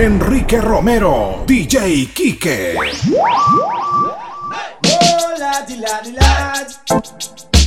Enrique Romero, DJ Quique. Oh, laddie, laddie, lad.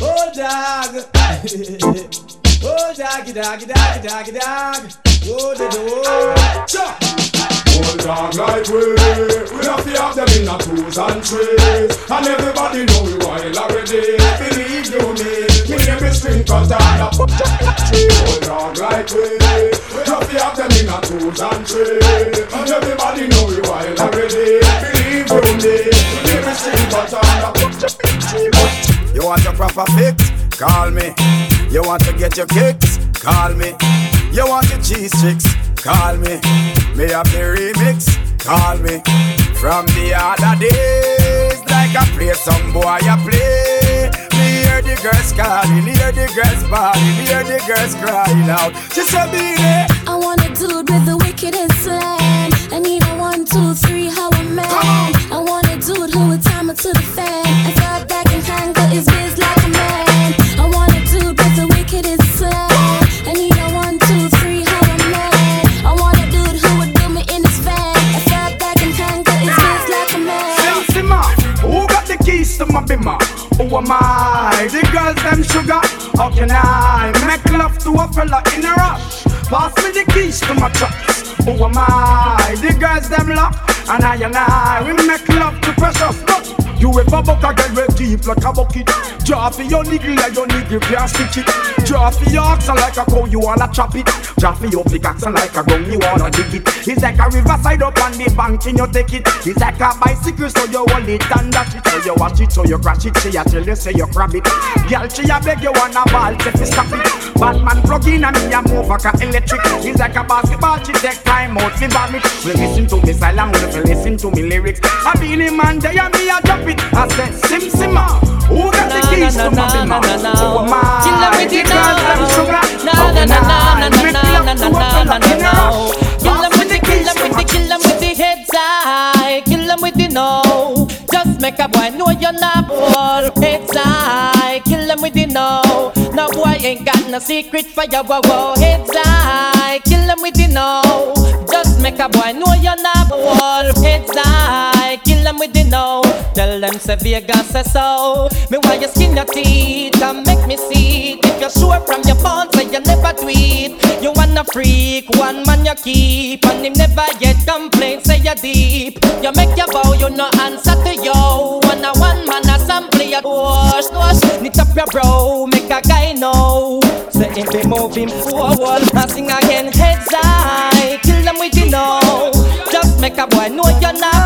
Oh, dog. oh, doggy, doggy, doggy, doggy, dog. Oh, the door. Chop. Old dog like we We have to have them in a twos and threes And everybody know we wild already Believe you Me name is String Cutter Old dog like we We have to have them in a twos and And everybody know we wild already Believe you me Me name is String Cutter You want your proper fix? Call me You want to get your kicks? Call me You want your cheese sticks? Call me. Me have the remix. Call me. From the other days, like I play some boy I play. Me hear the girls calling, hear the girls bawling, hear the girls crying out. Said, "Be there." I want a dude with the wickedest slang. I need a one, two, three, how a man. I want a dude who would time it to the Who am I? The girls them sugar. How can I make love to a fella in a rush? Pass me the keys to my truck. Who am I? The girls them lock. And I and I, we make love to precious. But you ever buck a girl with deep like a bucket? Draw for your niggle like your niggle can't stitch it. Draw for your oxen like a cow, you wanna chop it. Draw for your pickaxe like a gun, you wanna dig it. It's like a riverside up on the bank and you take it. It's like a bicycle, so you hold it and dash it. So you watch it, so you crash it. Say I tell you, say you grab it. Girl, she a beg you wanna ball, say fi stop it. Batman plug in and me a move like a electric. It's like a basketball, she take time out fi vomit. Well, listen to me silent, well, listen to me lyrics. I be the man, there and me a drop it. I said, Sim Simma, ah. who got the keys to my bimmer? Who am I? Kill them with The it girls them now. sugar. How na na oh, na na na na na na a na na in a na. rush? Kill them with the, kill them with my the, kill them with the heads high. Kill them with the no. Just make a boy know you're not ball. Heads high. Kill them with the no. No boy ain't got no secret for you. Whoa, whoa. Heads high. Kill them with the no. Just make a boy know you're not ball. Heads high. Kill them with the no. Tell them say Vegas say so. Me why you skin your teeth and make me see it. If you're sure from your bones say you never tweet. You wanna freak, one man you keep, and him never yet complain. Say you deep. You make your bow, you no answer to yo. One a one man a sample wash, wash. Knit up your bro, make a guy know. Say him be moving forward. I sing again, heads high, kill them with the know. Just make a boy know you're not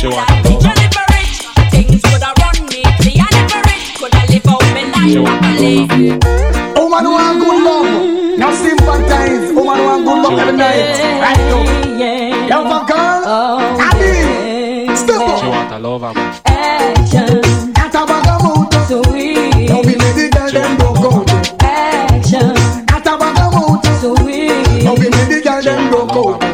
She want to go. Things woulda run me clear, never. Coulda out life. Woman oh, want good love. Woman oh, want good love every night, right now. Yeah. Yo, girl, oh, I step up. She want a lover. Action. Not a bagamoto. Sweet. Don't be lazy, girl, them don't. Action. Not a bagamoto. Sweet. Don't be lazy, girl, them don't.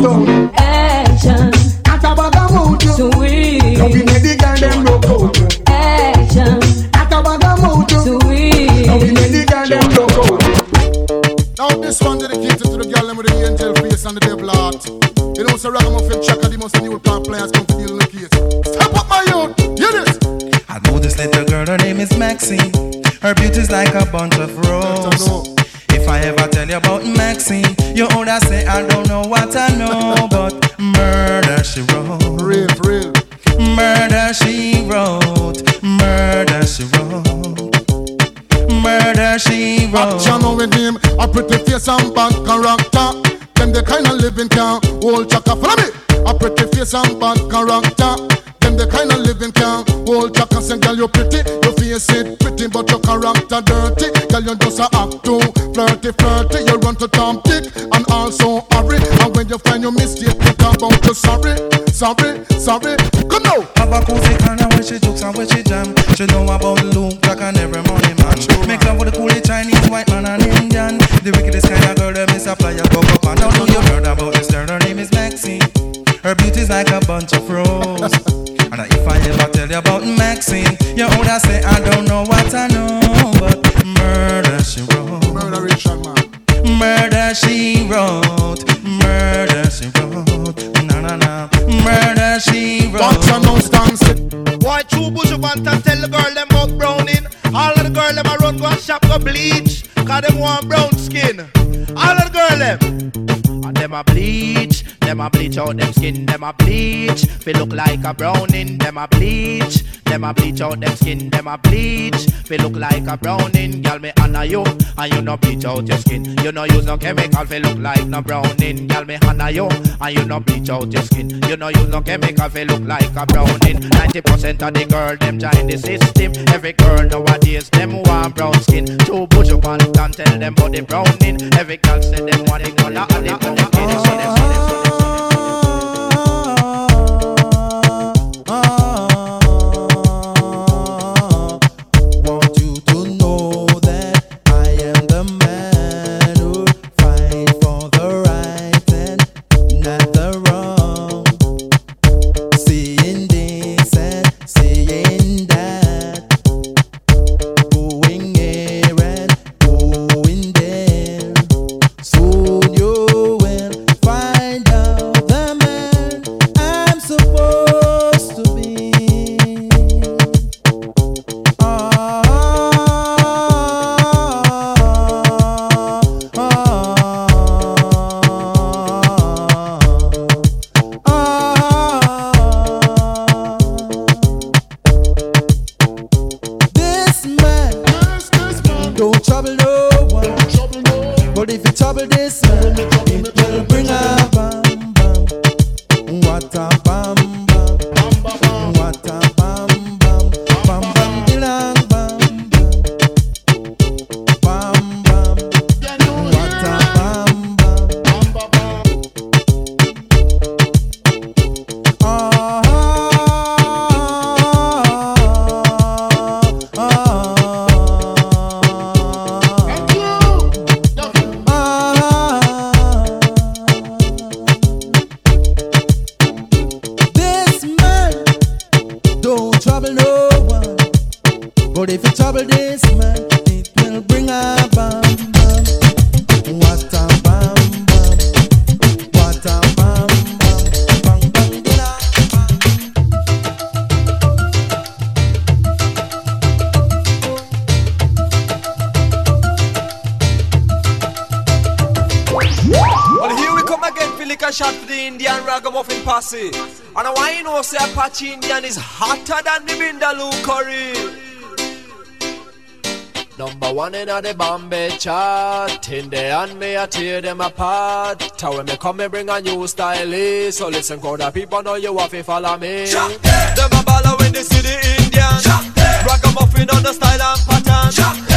Stone. Action, At a bag of mood, sweet. Know what I know, but murder she wrote. Real, real. Murder she wrote. Murder she wrote. Murder she wrote. Action with him, a pretty face and bad character. Them the kind of living can hold chaka. Follow me. A pretty face and bad character. Them the kind of living can hold chaka. Say, girl, you pretty, your face it pretty, but your character dirty. Girl, you just a act too flirty, flirty. You run to Tom Dick and also hurry. And when you find your mistake, you talk about you sorry, sorry, sorry. Come now. Have a cozy corner where she jokes and where she jam. She know about Luke Jack and every money man. Make love with the coolie Chinese, white man and Indian. The wickedest kind of girl them is a flyer go up and Her beauty's like a bunch of roses. and if I ever tell you about Maxine, you older say I don't know what I know, but murder she wrote. Murderation man. Murder she wrote. Murder she wrote. Na na na. Murder she wrote. Watch and no stand still. Boy, true bush up and tell the girl them up browning. All of the girl them a run go and shop go bleach. Cause them want brown skin. All of the girl them. Them a bleach. Them a bleach out them skin. Them a bleach. Feel look like a browning. Them a bleach. Them a bleach out them skin. Them a bleach. Feel look like a browning. Girl me honor you. And you no bleach out your skin. You no use no chemical. Feel look like no browning. Girl me honor you. And you no bleach out your skin. You no use no chemical. Feel look like a browning. 90% of the girl them join the system. Every girl nowadays them want brown skin. Two push up and tell them about the browning. Every girl say them want the color and the brown posse. And I you know, say Apache Indian is hotter than the Vindaloo curry. Number one in the Bombay chart. In the hand me I tear them apart. Tell when me come me bring a new style eh. So listen crowd of people know you have to follow me. Them a baller when they see the Indian. Ragamuffin on the style and pattern. When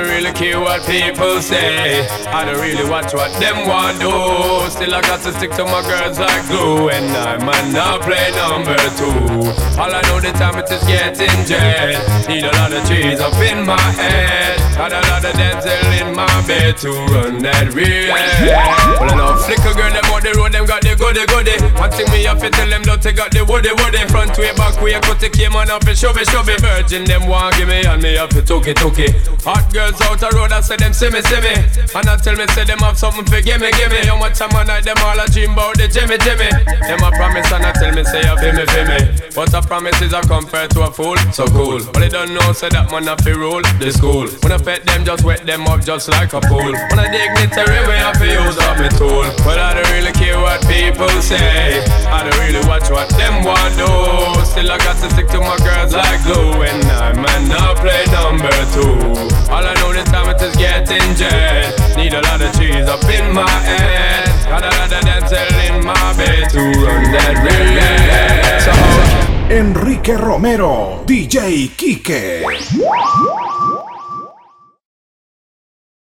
to run that real. Well, I might not play number two. All I know the time it's getting jail. Need a lot of trees up in my head. And a lot of dental in my bed too. And that real flicker girl, them on the road, them got the goody goody. One thing me have to tell them, don't they got the woody woody. Front way, back way, cut the came on up and shove it, shove it. Virgin, them want give me, and me have to took it, took it. Hot girls out the road, I say them see me, see me. And I tell me, say them have something for give me, give me. How much time a night, them all a dream about the Jimmy, Jimmy. Them a promise, and I tell me, say, you feel me, feel me. But a promise is a compared to a fool, so cool. But they don't know, say that man have to rule the school. When I pet them, just wet them up just like a pool. When I dignitary way, I feel use up my tool. But I don't really care what people say. I don't really watch what them want do. Still I got to stick to my girls like glue. And I might not play number two. Need a lot of cheese up in my Enrique Romero, DJ Kike.